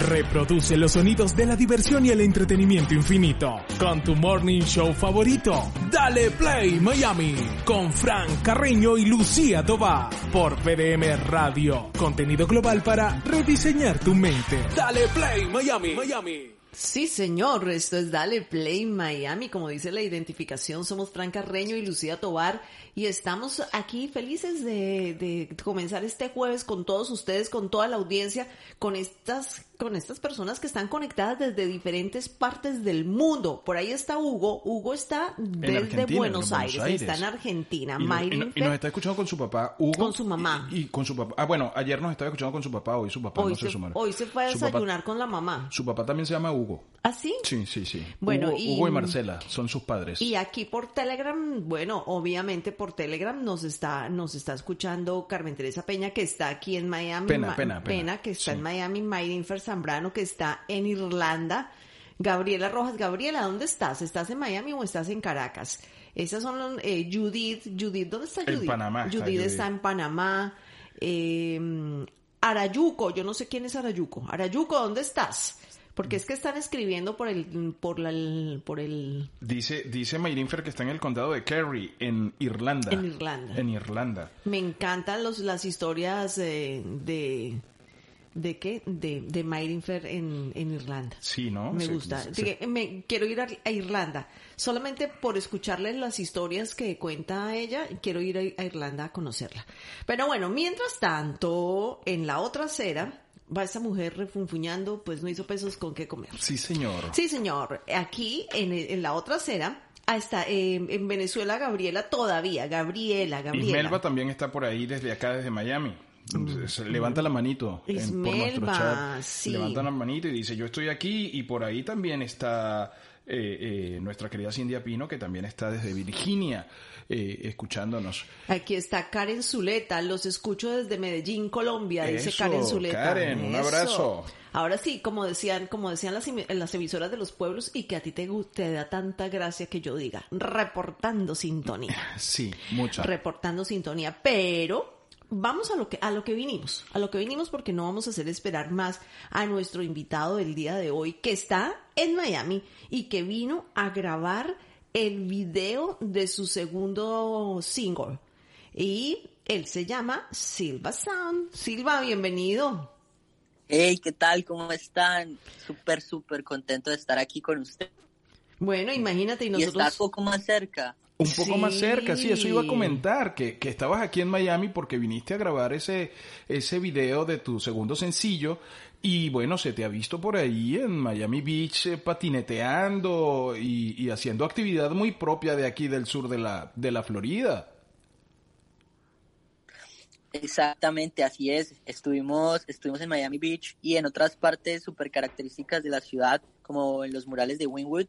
Reproduce los sonidos de la diversión y el entretenimiento infinito con tu morning show favorito. Dale Play Miami con Frank Carreño y Lucía Tobar por PDM Radio. Contenido global para rediseñar tu mente. Dale Play Miami. Miami. Sí, señor, esto es Dale Play Miami, como dice la identificación, somos Fran Carreño y Lucía Tobar y estamos aquí felices de, de comenzar este jueves con todos ustedes, con toda la audiencia, con estas con estas personas que están conectadas desde diferentes partes del mundo. Por ahí está Hugo. Hugo está desde Buenos, Aires, está en Argentina. Y, no, y, nos está escuchando con su papá, Hugo. Con su mamá. Y, con su papá. Ah, bueno, ayer nos estaba escuchando con su papá, hoy su papá hoy no se, se. Hoy se fue a desayunar con la mamá. Su papá también se llama Hugo. ¿Ah, sí? Sí, sí, sí. Bueno, Hugo, y, Hugo y Marcela son sus padres. Y aquí por Telegram, bueno, obviamente por Telegram nos está, nos está escuchando Carmen Teresa Peña, que está aquí en Miami. Pena, Ma- pena, pena. que está Sí. en Miami. Mayrinfer Zambrano, que está en Irlanda. Gabriela Rojas, Gabriela, ¿dónde estás? ¿Estás en Miami o estás en Caracas? Esas son los, eh, Judith, Judith, ¿dónde está En Judith? Panamá está Judith Judith. está en Panamá. Eh, Arayuco, yo no sé quién es Arayuco. Arayuco, ¿dónde estás? Porque es que están escribiendo por el, por la, por el, Dice, dice Mayrinfer que está en el condado de Kerry, en Irlanda. En Irlanda. En Irlanda. Me encantan los, las historias de... ¿De qué? De, de Mayrinfer en, en Irlanda. Sí, ¿no? Me Sí, gusta. sí. Así que me, quiero ir a, a Irlanda. Solamente por escucharle las historias que cuenta ella, quiero ir a, a Irlanda a conocerla. Pero bueno, mientras tanto, en la otra acera, va esa mujer refunfuñando, pues no hizo pesos con qué comer. Sí, señor. Sí, señor. Aquí, en, en la otra acera, está eh, en Venezuela Gabriela todavía. Gabriela, Y Gabriela. Melba también está por ahí desde acá, desde Miami. Se levanta la manito en- por nuestro chat. sí. Levanta la manito y dice, yo estoy aquí. Y por ahí también está eh, eh, nuestra querida Cindy Pino, que también está desde Virginia eh, escuchándonos. Aquí está Karen Zuleta, los escucho desde Medellín, Colombia, dice Karen Zuleta. Karen, un Eso. abrazo. Ahora sí, como decían, como decían las, las emisoras de los pueblos y que a ti te, te da tanta gracia que yo diga, reportando sintonía. Sí, mucha. reportando sintonía, pero vamos a lo que a lo que vinimos, a lo que vinimos porque no vamos a hacer esperar más a nuestro invitado del día de hoy que está en Miami y que vino a grabar el video de su segundo single y él se llama Silva Sound. Silva, bienvenido. Hey, ¿qué tal? ¿Cómo están? Súper, súper contento de estar aquí con usted. Bueno, imagínate y Y nosotros estar poco más cerca. Un poco más cerca, sí, eso iba a comentar, que, que estabas aquí en Miami porque viniste a grabar ese, ese video de tu segundo sencillo y bueno, se te ha visto por ahí en Miami Beach eh, patineteando y, y haciendo actividad muy propia de aquí del sur de la, de la Florida. Exactamente, así es. Estuvimos, estuvimos en Miami Beach y en otras partes súper características de la ciudad, como en los murales de Wynwood.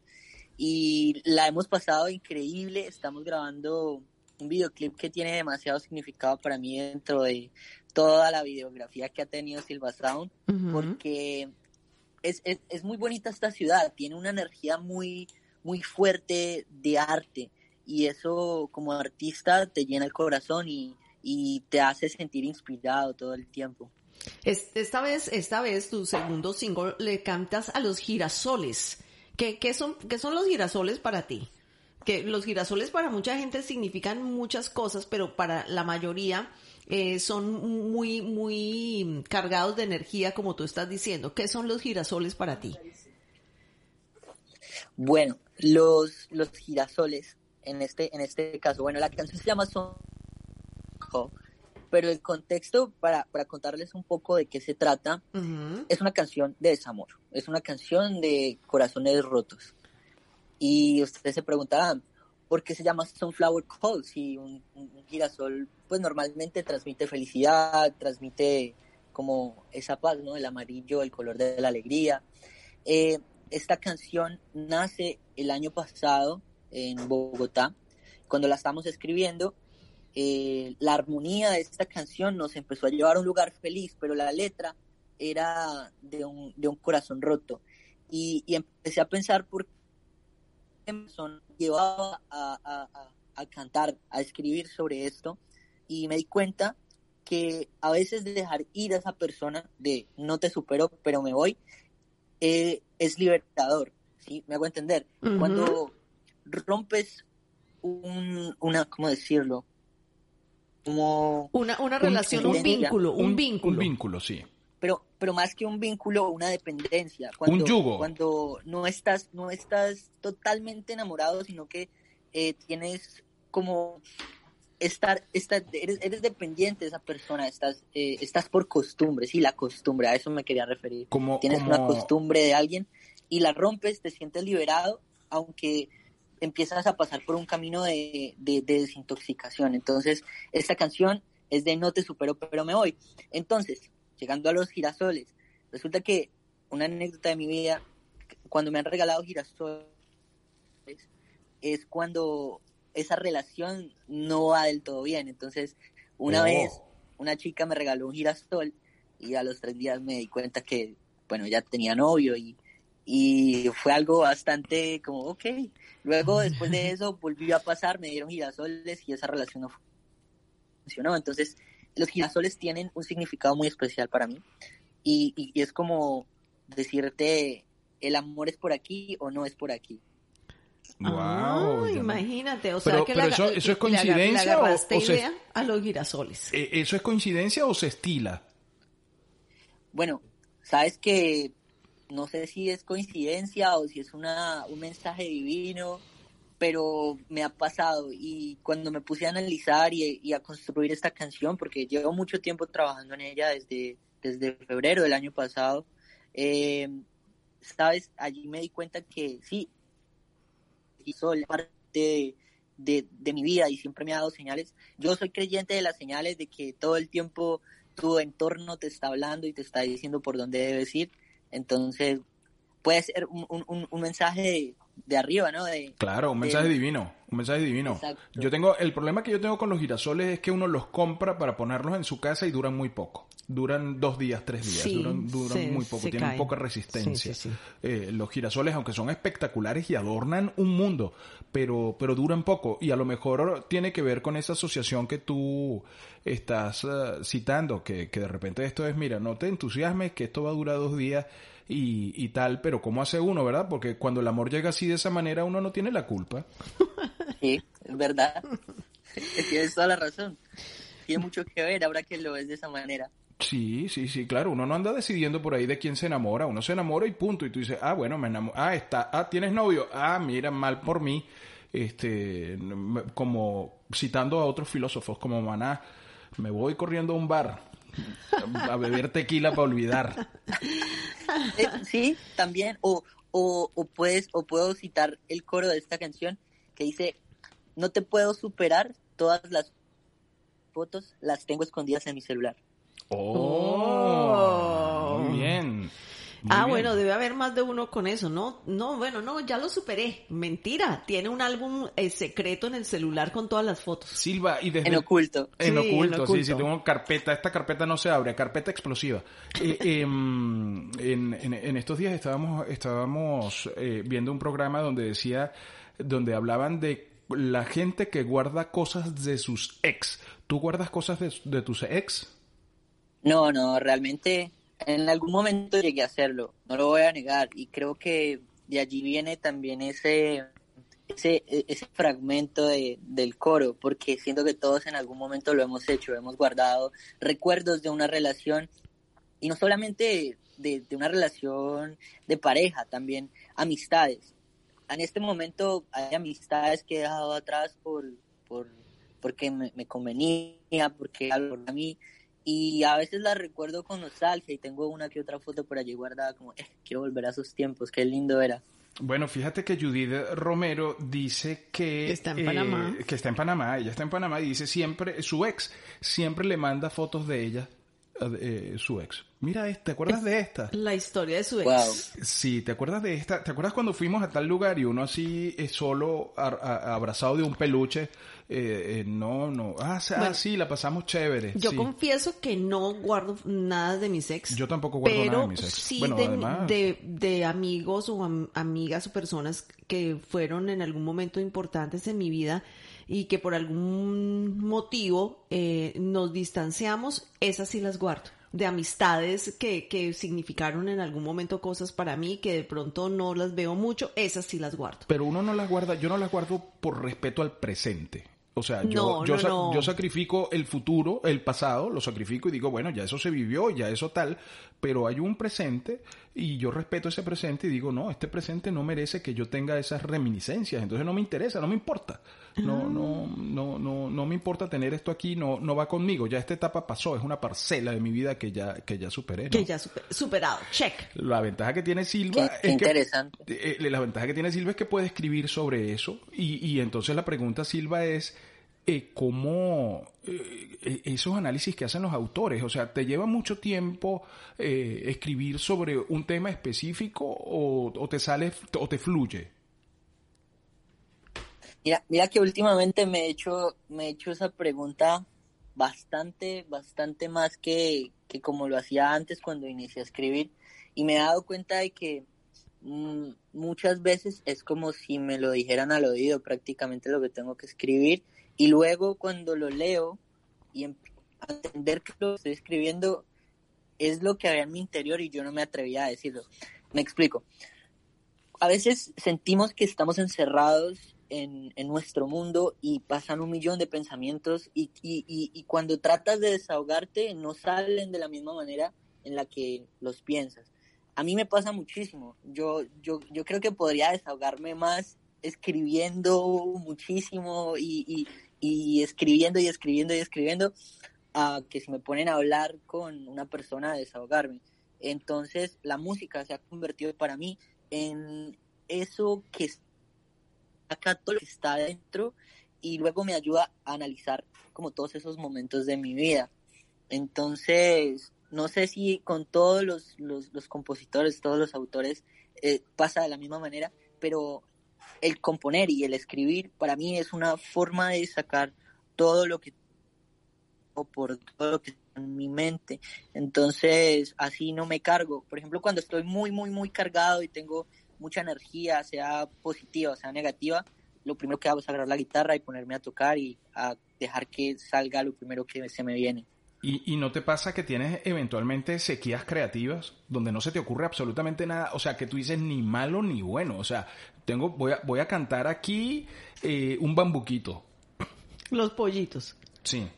Y la hemos pasado increíble. Estamos grabando un videoclip que tiene demasiado significado para mí dentro de toda la videografía que ha tenido Silva Sound. Porque es, es, es muy bonita esta ciudad, tiene una energía muy, muy fuerte de arte y eso como artista te llena el corazón y, y te hace sentir inspirado todo el tiempo. Es- Esta vez, esta vez tu segundo single le cantas a los girasoles. ¿Qué, qué son, ¿Qué son los girasoles para ti? Que los girasoles para mucha gente significan muchas cosas, pero para la mayoría eh, son muy, muy cargados de energía, como tú estás diciendo. ¿Qué son los girasoles para ti? Bueno, los, los girasoles, en este, en este caso, bueno, la canción se llama Son pero el contexto para, para contarles un poco de qué se trata Ujú. es una canción de desamor, es una canción de corazones rotos. Y ustedes se preguntarán, ¿por qué se llama Sunflower Call? Si un, un girasol, pues normalmente transmite felicidad, transmite como esa paz, ¿no? El amarillo, el color de la alegría. Eh, esta canción nace el año pasado en Bogotá, cuando la estamos escribiendo. Eh, la armonía de esta canción nos empezó a llevar a un lugar feliz, pero la letra era de un, de un corazón roto. Y, y, empecé a pensar por qué me llevaba a, a, a, cantar, a escribir sobre esto, y me di cuenta que a veces dejar ir a esa persona de no te supero, pero me voy, eh, es libertador, ¿sí? Me hago entender. Cuando rompes un, una, ¿cómo decirlo? Como... Una, una relación, un, vínculo, un, vínculo. Un vínculo, sí. Pero, pero más que un vínculo, una dependencia. Cuando, un yugo. Cuando no estás, no estás totalmente enamorado, sino que eh, tienes como estar, estar eres, eres, dependiente de esa persona, estás, eh, estás por costumbre, sí, la costumbre, a eso me quería referir. Como, Tienes como... una costumbre de alguien y la rompes, te sientes liberado, aunque empiezas a pasar por un camino de, de, de desintoxicación. Entonces, esta canción es de No te supero, pero me voy. Entonces, llegando a los girasoles, resulta que una anécdota de mi vida, cuando me han regalado girasoles, es cuando esa relación no va del todo bien. Entonces, una vez una chica me regaló un girasol y a los tres días me di cuenta que, bueno, ya tenía novio y, y fue algo bastante como, ok. Luego, después de eso, volvió a pasar, me dieron girasoles y esa relación no funcionó. Entonces, los girasoles tienen un significado muy especial para mí y, y- y es como decirte, el amor es por aquí o no es por aquí. Wow, Ah, imagínate, o Pero- sea que pero la- eso- eso es coincidencia le o- agarraste o se- idea a los girasoles. Eh, ¿Eso es coincidencia o se estila? Bueno, sabes que no sé si es coincidencia o si es una, un mensaje divino, pero me ha pasado y cuando me puse a analizar y, a construir esta canción, porque llevo mucho tiempo trabajando en ella desde, desde febrero del año pasado, eh, sabes, allí me di cuenta que sí, soy parte de, de mi vida y siempre me ha dado señales. Yo soy creyente de las señales de que todo el tiempo tu entorno te está hablando y te está diciendo por dónde debes ir. Entonces, puede ser un, un, un mensaje de, de, arriba, ¿no? De, Claro, un mensaje de- divino, un mensaje divino. Exacto. Yo tengo, el problema que yo tengo con los girasoles es que uno los compra para ponerlos en su casa y duran muy poco. Duran dos días, tres días, Sí, duran, duran se- muy poco, tienen caen. poca resistencia. Sí, sí, sí. Eh, los girasoles, aunque son espectaculares y adornan un mundo, pero, pero duran poco. Y a lo mejor tiene que ver con esa asociación que tú estás eh, citando, que, que de repente esto es, mira, no te entusiasmes, que esto va a durar dos días y, y tal, pero ¿cómo hace uno, verdad? Porque cuando el amor llega así de esa manera, uno no tiene la culpa. Sí, es verdad. Tienes toda la razón. Tiene mucho que ver ahora que lo ves de esa manera. Sí, sí, sí, claro. Uno no anda decidiendo por ahí de quién se enamora. Uno se enamora y punto. Y tú dices, ah, bueno, me enamoro. Ah, está. Ah, tienes novio. Ah, mira, mal por mí. Este, como citando a otros filósofos como Maná, me voy corriendo a un bar a beber tequila para olvidar. Eh, sí, también. O, o, puedes, o puedo citar el coro de esta canción que dice, no te puedo superar, todas las fotos las tengo escondidas en mi celular. Oh, muy bien. Muy ah, bien. bueno, debe haber más de uno con eso, ¿no? No, bueno, no, ya lo superé. Mentira, tiene un álbum eh, secreto en el celular con todas las fotos. Silva, y desde En oculto. En Sí, oculto, en sí, sí, tengo carpeta, esta carpeta no se abre, carpeta explosiva. Eh, em, en, en- en estos días estábamos, estábamos eh, viendo un programa donde decía, donde hablaban de la gente que guarda cosas de sus ex. ¿Tú guardas cosas de, de tus ex? No, no, realmente en algún momento llegué a hacerlo, no lo voy a negar, y creo que de allí viene también ese, ese, ese fragmento de, del coro, porque siento que todos en algún momento lo hemos hecho, hemos guardado recuerdos de una relación, y no solamente de, de una relación de pareja, también amistades. En este momento hay amistades que he dejado atrás por, por, porque me, convenía, porque a mí, y a veces la recuerdo con nostalgia y tengo una que otra foto por allí guardada como, eh, quiero volver a esos tiempos, qué lindo era. Bueno, fíjate que Judith Romero dice que... Que está en Panamá. Que está en Panamá, ella está en Panamá y dice siempre, su ex siempre le manda fotos de ella eh, su ex. Mira, ¿te acuerdas de esta? La historia de su ex. Wow. Sí, ¿te acuerdas de esta? ¿Te acuerdas cuando fuimos a tal lugar y uno así eh, solo a- a- abrazado de un peluche? Eh, eh, no, no. Ah, sí, ah, sí, la pasamos chévere. Yo sí. confieso que no guardo nada de mis ex. Yo tampoco guardo pero nada de mis ex. sí Bueno, de, además- de, de amigos o am- amigas o personas que fueron en algún momento importantes en mi vida y que por algún motivo eh, nos distanciamos, esas sí las guardo. De amistades que, que significaron en algún momento cosas para mí que de pronto no las veo mucho, esas sí las guardo. Pero uno no las guarda, yo no las guardo por respeto al presente. O sea, yo, No, yo, no, sa- no. yo sacrifico el futuro, el pasado, lo sacrifico y digo, bueno, ya eso se vivió, ya eso tal, pero hay un presente y yo respeto ese presente y digo, no, este presente no merece que yo tenga esas reminiscencias, entonces no me interesa, no me importa. No, Ah. no, no, no, no me importa tener esto aquí, no, no va conmigo, ya esta etapa pasó, es una parcela de mi vida que ya, que ya superé. ¿no? Que ya super- superado. Check. La ventaja que tiene Silva qué es interesante. que eh, la ventaja que tiene Silva es que puede escribir sobre eso y, y entonces la pregunta Silva es eh, cómo eh, eh, esos análisis que hacen los autores, o sea, ¿te lleva mucho tiempo eh, escribir sobre un tema específico o, te sale o te fluye? Mira, mira que últimamente me he hecho, me he hecho esa pregunta bastante, bastante más que, que como lo hacía antes cuando inicié a escribir. Y me he dado cuenta de que mm, muchas veces es como si me lo dijeran al oído prácticamente lo que tengo que escribir. Y luego cuando lo leo y entender que lo estoy escribiendo es lo que había en mi interior y yo no me atrevía a decirlo. Me explico. A veces sentimos que estamos encerrados en, en nuestro mundo y pasan un millón de pensamientos y, y, y, y cuando tratas de desahogarte no salen de la misma manera en la que los piensas. A mí me pasa muchísimo. Yo, yo, yo creo que podría desahogarme más escribiendo muchísimo y, y, y escribiendo y escribiendo y escribiendo a que si me ponen a hablar con una persona a desahogarme. Entonces la música se ha convertido para mí en eso que saca todo lo que está adentro y luego me ayuda a analizar como todos esos momentos de mi vida. Entonces, no sé si con todos los, los, compositores, todos los autores eh, pasa de la misma manera, pero el componer y el escribir para mí es una forma de sacar todo lo que o por todo lo que está en mi mente. Entonces, así no me cargo. Por ejemplo, cuando estoy muy, muy, muy cargado y tengo mucha energía, sea positiva, sea negativa, lo primero que hago es agarrar la guitarra y ponerme a tocar y a dejar que salga lo primero que se me viene. ¿Y, ¿Y no te pasa que tienes eventualmente sequías creativas donde no se te ocurre absolutamente nada? O sea, que tú dices ni malo ni bueno. O sea, tengo, voy a, voy a cantar aquí eh, un bambuquito. Los pollitos. Sí.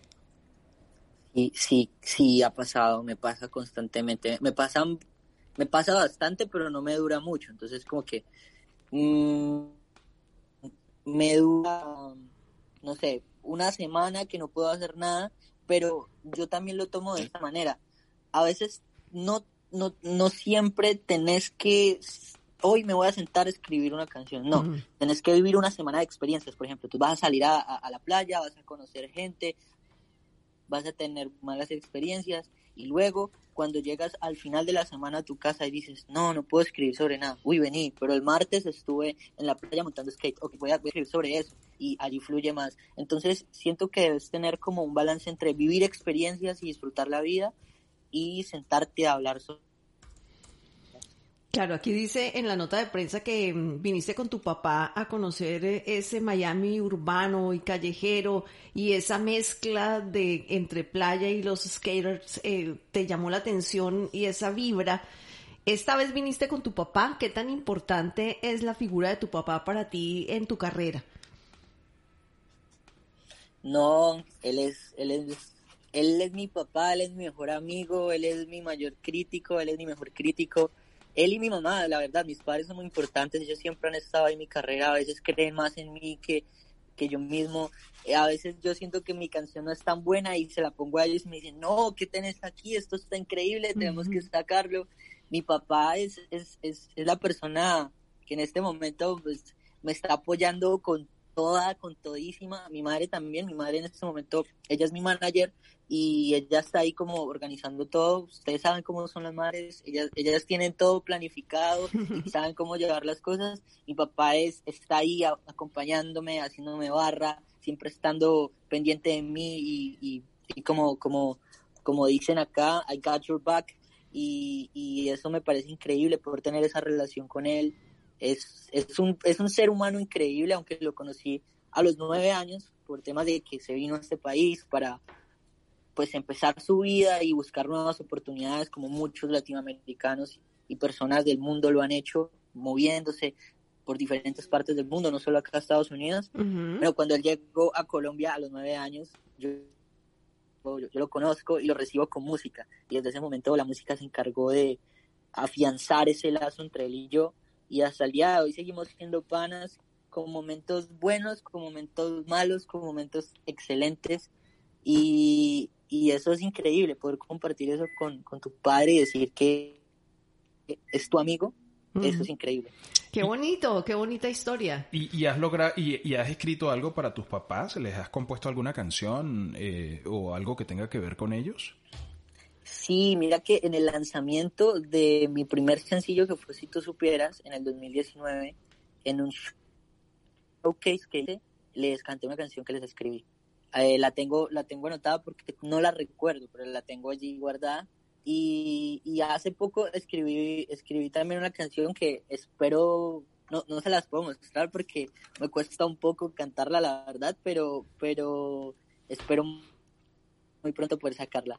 Y sí, sí ha pasado, me pasa constantemente. Me pasa, me pasa bastante, pero no me dura mucho. Entonces, como que mm, me dura, no sé, una semana que no puedo hacer nada, pero yo también lo tomo de esta manera. A veces no, no, no siempre tenés que hoy me voy a sentar a escribir una canción. No, tenés que vivir una semana de experiencias. Por ejemplo, tú vas a salir a, a- a la playa, vas a conocer gente, vas a tener malas experiencias y luego cuando llegas al final de la semana a tu casa y dices, no, no puedo escribir sobre nada. Uy, vení, pero el martes estuve en la playa montando skate. Ok, voy a, voy a escribir sobre eso y allí fluye más. Entonces siento que debes tener como un balance entre vivir experiencias y disfrutar la vida y sentarte a hablar sobre Claro, aquí dice en la nota de prensa que mm, viniste con tu papá a conocer eh, ese Miami urbano y callejero y esa mezcla de entre playa y los skaters eh, te llamó la atención y esa vibra. Esta vez viniste con tu papá. ¿Qué tan importante es la figura de tu papá para ti en tu carrera? No, él es, él es, él es mi papá, él es mi mejor amigo, él es mi mayor crítico, él es mi mejor crítico. Él y mi mamá, la verdad, mis padres son muy importantes, ellos siempre han estado ahí en mi carrera, a veces creen más en mí que, que yo mismo. Eh, A veces yo siento que mi canción no es tan buena y se la pongo a ellos y me dicen, no, ¿qué tenés aquí? Esto está increíble, tenemos que sacarlo. Mi papá es, es, es, es la persona que en este momento pues, me está apoyando con toda, con todísima. Mi madre también, mi madre en este momento, ella es mi manager y ella está ahí como organizando todo. Ustedes saben cómo son las madres, ellas, ellas tienen todo planificado y saben cómo llevar las cosas. Mi papá es, está ahí acompañándome, haciéndome barra, siempre estando pendiente de mí y, y, como, como, como dicen acá, I got your back. Y, y eso me parece increíble poder tener esa relación con él es, es, un, es un ser humano increíble, aunque lo conocí a los nueve años por temas de que se vino a este país para pues empezar su vida y buscar nuevas oportunidades como muchos latinoamericanos y personas del mundo lo han hecho, moviéndose por diferentes partes del mundo, no solo acá a Estados Unidos. Pero cuando él llegó a Colombia a los nueve años, yo, yo, yo, lo conozco y lo recibo con música. Y desde ese momento la música se encargó de afianzar ese lazo entre él y yo y hasta el día de hoy seguimos siendo panas con momentos buenos, con momentos malos, con momentos excelentes y, eso es increíble, poder compartir eso con, tu padre y decir que es tu amigo, eso es increíble. Qué bonito, qué bonita historia. ¿Y, has logrado y, has escrito algo para tus papás? ¿Les has compuesto alguna canción eh, o algo que tenga que ver con ellos? Sí, mira que en el lanzamiento de mi primer sencillo que fue Si tú supieras en el 2019, en un showcase que hice, les canté una canción que les escribí. Eh, la tengo la tengo anotada porque no la recuerdo, pero la tengo allí guardada. Y, y hace poco escribí escribí también una canción que espero no, no se las puedo mostrar porque me cuesta un poco cantarla, la verdad, pero, pero espero muy pronto poder sacarla.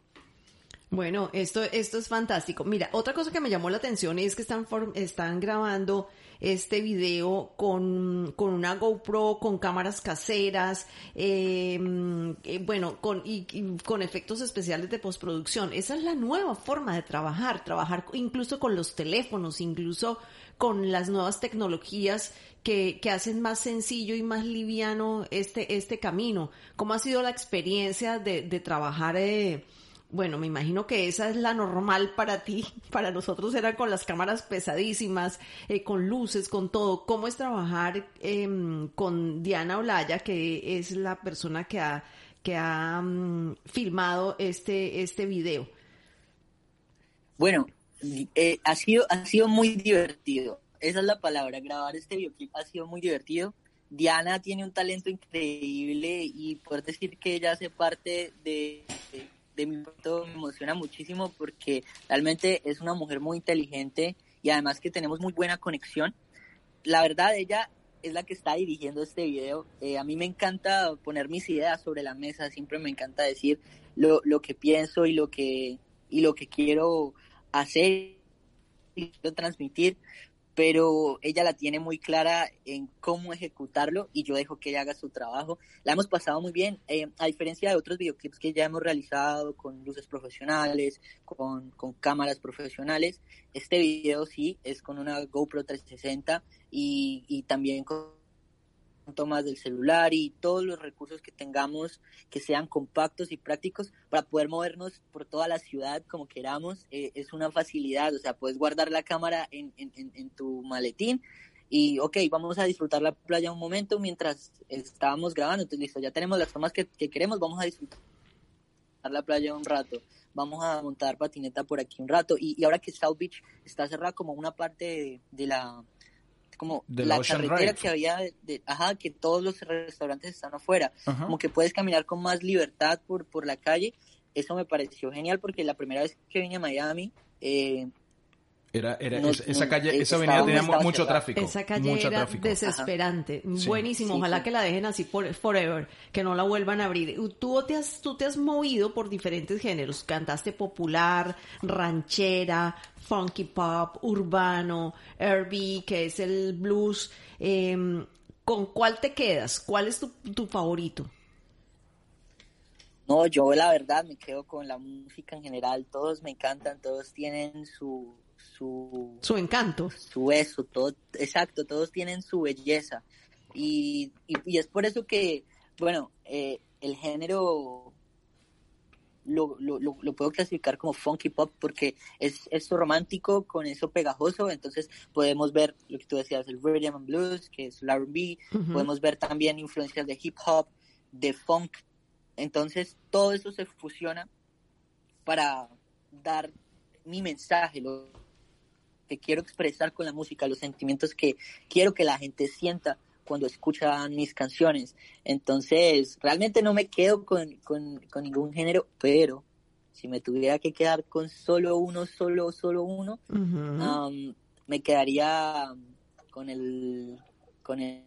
Bueno, esto, esto es fantástico. Mira, otra cosa que me llamó la atención es que están, están grabando este video con, con una GoPro, con cámaras caseras, em, eh, bueno, con, y, con efectos especiales de postproducción. Esa es la nueva forma de trabajar, trabajar incluso con los teléfonos, incluso con las nuevas tecnologías que, que hacen más sencillo y más liviano este, este camino. ¿Cómo ha sido la experiencia de, de trabajar? Eh, bueno, me imagino que esa es la normal para ti. Para nosotros era con las cámaras pesadísimas, eh, con luces, con todo. ¿Cómo es trabajar em, con Diana Olaya, que es la persona que ha, que ha mm, filmado este, este video? Bueno, eh, ha, sido, ha sido muy divertido. Esa es la palabra. Grabar este videoclip ha sido muy divertido. Diana tiene un talento increíble y poder decir que ella hace parte de de mi punto me emociona muchísimo porque realmente es una mujer muy inteligente y además que tenemos muy buena conexión. La verdad, ella es la que está dirigiendo este video. Eh, a mí me encanta poner mis ideas sobre la mesa, siempre me encanta decir lo, lo que pienso y lo que, y lo que quiero hacer y transmitir pero ella la tiene muy clara en cómo ejecutarlo y yo dejo que ella haga su trabajo. La hemos pasado muy bien, eh, a diferencia de otros videoclips que ya hemos realizado con luces profesionales, con, con cámaras profesionales. Este video sí es con una GoPro 360 y, y también con tomas del celular y todos los recursos que tengamos que sean compactos y prácticos para poder movernos por toda la ciudad como queramos. Eh, es una facilidad, o sea, puedes guardar la cámara en, en, en, tu maletín y, ok, vamos a disfrutar la playa un momento mientras estábamos grabando. Entonces, listo, ya tenemos las tomas que, queremos, vamos a disfrutar la playa un rato. Vamos a montar patineta por aquí un rato. Y, y ahora que South Beach está cerrada como una parte de la como la carretera que había, de, ajá, que todos los restaurantes están afuera, como que puedes caminar con más libertad por, por la calle. Eso me pareció genial porque la primera vez que vine a Miami, eh, era, era esa calle, esa avenida tenía mucho tráfico. Esa calle era desesperante. Buenísimo. Ojalá que la dejen así por forever, que no la vuelvan a abrir. Tú te has, tú te has movido por diferentes géneros. Cantaste popular, ranchera, funky pop, urbano, R&B, que es el blues. Em, ¿Con cuál te quedas? ¿Cuál es tu, tu favorito? No, yo la verdad me quedo con la música en general. Todos me encantan, todos tienen su su, encanto. Su eso, todo, exacto, todos tienen su belleza. Y, y, es por eso que, bueno, eh, el género lo, lo, lo, puedo clasificar como funky pop porque es esto romántico con eso pegajoso, entonces podemos ver lo que tú decías, el rhythm and blues, que es el R&B, podemos ver también influencias de hip hop, de funk, entonces todo eso se fusiona para dar mi mensaje, lo que quiero expresar con la música, los sentimientos que quiero que la gente sienta cuando escuchan mis canciones. Entonces, realmente no me quedo con, con, ningún género, pero si me tuviera que quedar con solo uno, solo, solo uno, me quedaría con el, con el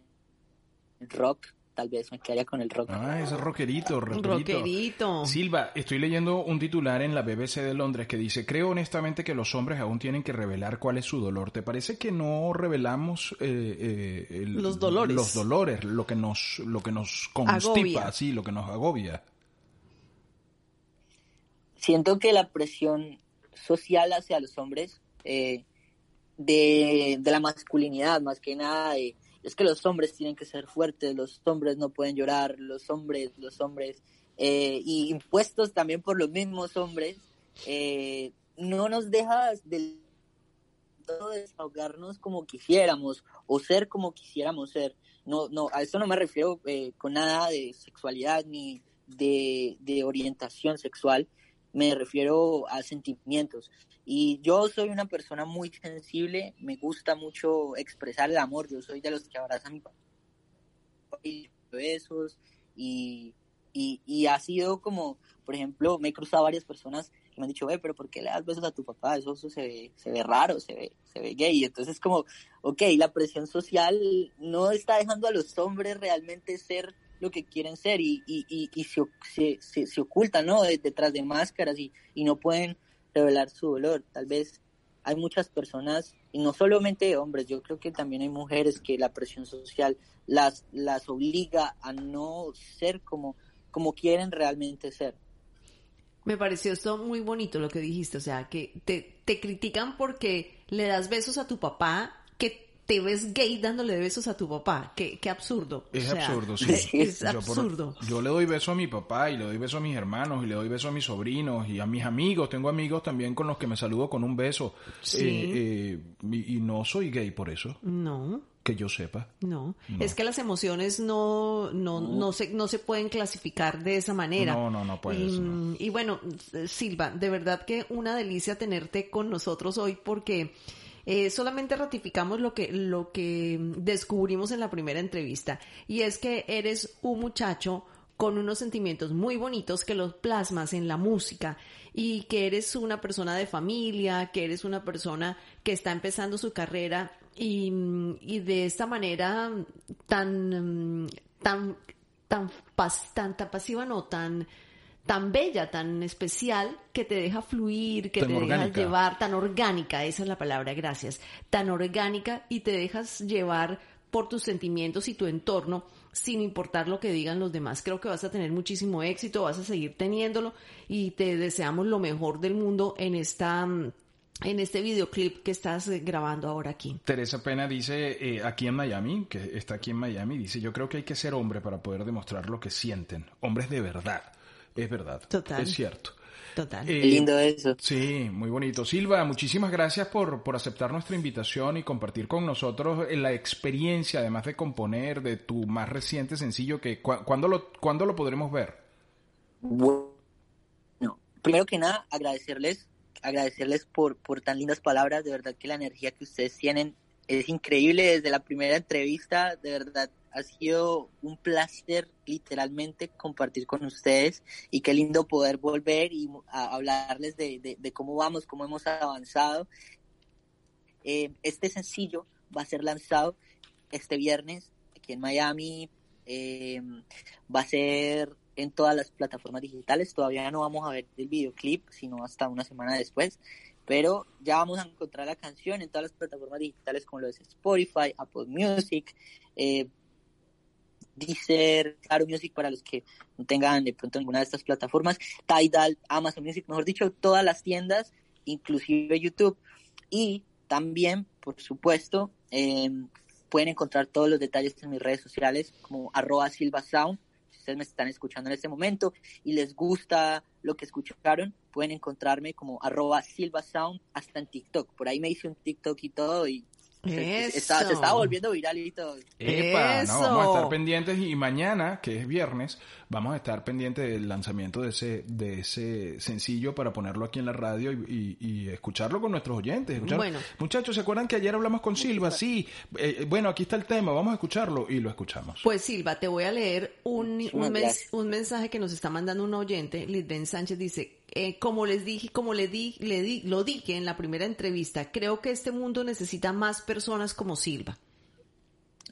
rock tal vez me quedaría con el rock. Ah, ese rockerito, rockerito. Rockerito. Silva, estoy leyendo un titular en la BBC de Londres que dice, creo honestamente que los hombres aún tienen que revelar cuál es su dolor. ¿Te parece que no revelamos eh, eh, los dolores? Los dolores, lo que nos, lo que nos constipa, sí, lo que nos agobia. Siento que la presión social hacia los hombres eh, de, de la masculinidad, más que nada de es que los hombres tienen que ser fuertes, los hombres no pueden llorar, los hombres, los hombres, eh, y impuestos también por los mismos hombres, eh, no nos deja del todo desahogarnos como quisiéramos o ser como quisiéramos ser. No, no, a eso no me refiero eh, con nada de sexualidad ni de, de orientación sexual, me refiero a sentimientos. Y yo soy una persona muy sensible, me gusta mucho expresar el amor, yo soy de los que abrazan mi papá y besos y, y, ha sido como, por ejemplo, me he cruzado varias personas que me han dicho, ve, pero ¿por qué le das besos a tu papá? Eso, se, ve, se ve raro, se ve, se ve gay. Entonces como, ok, la presión social no está dejando a los hombres realmente ser lo que quieren ser y, y, y, se, se, se, ocultan ¿no? detrás de máscaras y, y no pueden revelar su dolor. Tal vez hay muchas personas, y no solamente hombres, yo creo que también hay mujeres que la presión social las, las obliga a no ser como, como quieren realmente ser. Me pareció esto muy bonito lo que dijiste, o sea, que te, te critican porque le das besos a tu papá, te ves gay dándole besos a tu papá. Qué, qué absurdo. Es absurdo, sí. Es, absurdo. yo le doy beso a mi papá y le doy beso a mis hermanos y le doy beso a mis sobrinos y a mis amigos. Tengo amigos también con los que me saludo con un beso. Sí. Eh, eh, y, no soy gay por eso. No. Que yo sepa. No. Es que las emociones no, no, no. se, no se pueden clasificar de esa manera. No, no, no puedes. Y, y bueno, Silva, de verdad que una delicia tenerte con nosotros hoy porque eh, solamente ratificamos lo que, lo que descubrimos en la primera entrevista y es que eres un muchacho con unos sentimientos muy bonitos que los plasmas en la música y que eres una persona de familia, que eres una persona que está empezando su carrera y, y de esta manera tan, tan, tan, tan, tan pasiva, no tan tan bella, tan especial, que te deja fluir, que te dejas llevar, tan orgánica, esa es la palabra, gracias, tan orgánica y te dejas llevar por tus sentimientos y tu entorno sin importar lo que digan los demás. Creo que vas a tener muchísimo éxito, vas a seguir teniéndolo y te deseamos lo mejor del mundo en esta en este videoclip que estás grabando ahora aquí. Teresa Pena dice eh, aquí en Miami, que está aquí en Miami, dice, yo creo que hay que ser hombre para poder demostrar lo que sienten, hombres de verdad. Es verdad. Total. Es cierto. Total. Eh, lindo eso. Sí, muy bonito. Silva, muchísimas gracias por, por aceptar nuestra invitación y compartir con nosotros eh, la experiencia, además de componer, de tu más reciente sencillo. que ¿cuándo, lo, ¿Cuándo lo podremos ver? Bueno, primero que nada, agradecerles, agradecerles por, por tan lindas palabras. De verdad que la energía que ustedes tienen es increíble desde la primera entrevista. De verdad, ha sido un placer literalmente compartir con ustedes y qué lindo poder volver y hablarles de, cómo vamos, cómo hemos avanzado. Eh, este sencillo va a ser lanzado este viernes aquí en Miami. Eh, va a ser en todas las plataformas digitales. Todavía no vamos a ver el videoclip, sino hasta una semana después. Pero ya vamos a encontrar la canción en todas las plataformas digitales como lo es Spotify, Apple Music, eh, Deezer, Claro Music para los que no tengan de pronto ninguna de estas plataformas, Tidal, Amazon Music, mejor dicho, todas las tiendas, inclusive YouTube. Y también, por supuesto, em, pueden encontrar todos los detalles en mis redes sociales como arroba silvasound, ustedes me están escuchando en este momento y les gusta lo que escucharon, pueden encontrarme como arroba silvasound hasta en TikTok. Por ahí me hice un TikTok y todo y está, se estaba volviendo viral y todo. Epa, no, vamos a estar pendientes y mañana, que es viernes, vamos a estar pendientes del lanzamiento de ese, de ese sencillo para ponerlo aquí en la radio y, y, escucharlo con nuestros oyentes. Bueno. Muchachos, ¿se acuerdan que ayer hablamos con Silva? Sí, eh, bueno, aquí está el tema, vamos a escucharlo y lo escuchamos. Pues Silva, te voy a leer un, un, un mensaje que nos está mandando un oyente, Lidben Sánchez dice, eh, como les dije, como le di, le di, lo dije en la primera entrevista, creo que este mundo necesita más personas como Silva.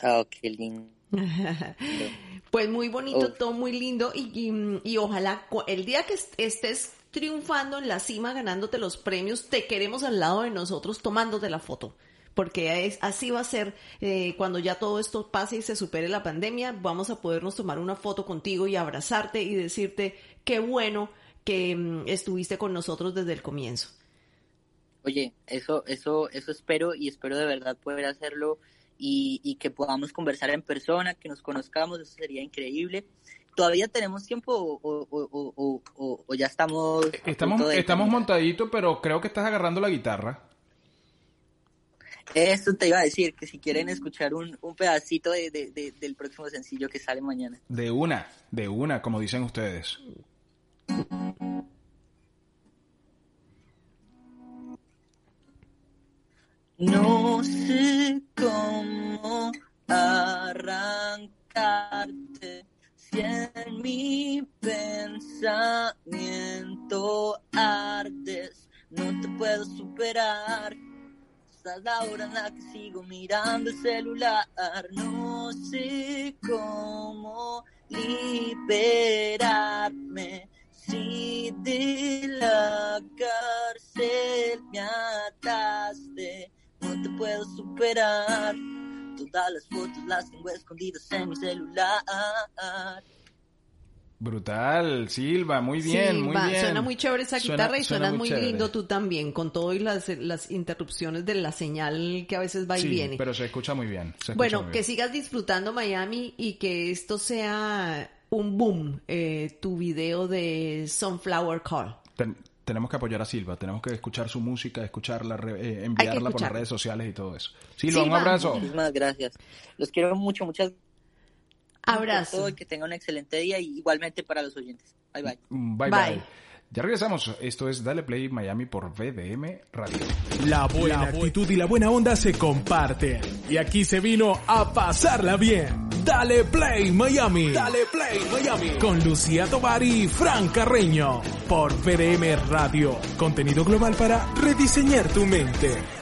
Oh, qué lindo. pues muy bonito, todo muy lindo y, y, ojalá el día que estés triunfando en la cima, ganándote los premios, te queremos al lado de nosotros tomándote la foto porque es, así va a ser eh, cuando ya todo esto pase y se supere la pandemia, vamos a podernos tomar una foto contigo y abrazarte y decirte qué bueno que mm, estuviste con nosotros desde el comienzo. Oye, eso, eso, eso espero y espero de verdad poder hacerlo y, que podamos conversar en persona, que nos conozcamos, eso sería increíble. ¿Todavía tenemos tiempo o, ya estamos... Estamos, estamos montaditos, pero creo que estás agarrando la guitarra. Eso te iba a decir, que si quieren escuchar un, un pedacito de, del próximo sencillo que sale mañana. De una, de una, como dicen ustedes. No sé cómo arrancarte si en mi pensamiento ardes, no te puedo superar. Hasta la hora en la que sigo mirando el celular, no sé cómo liberarme si de la cárcel me ataste, no te puedo superar. Todas las fotos las tengo escondidas en mi celular. Brutal, Silva, muy bien, muy bien. Suena muy chévere esa guitarra y suena, muy, lindo tú también, con todo y las, las interrupciones de la señal que a veces va y viene. pero se escucha muy bien. bueno, que sigas disfrutando Miami y que esto sea un boom eh, tu video de Sunflower Call. tenemos que apoyar a Silva, tenemos que escuchar su música, escucharla, eh, enviarla por las redes sociales y todo eso. Silva, un abrazo. Muchísimas gracias. Los quiero mucho, muchas Abrazo. Y que tenga un excelente día y igualmente para los oyentes. Bye bye. Bye bye. bye. Ya regresamos. Esto es Dale Play Miami por VDM Radio. La buena actitud y la buena onda se comparten. Y aquí se vino a pasarla bien. Dale Play Miami. Dale Play Miami. Con Lucía Tobar y Fran Carreño. Por VDM Radio. Contenido global para rediseñar tu mente.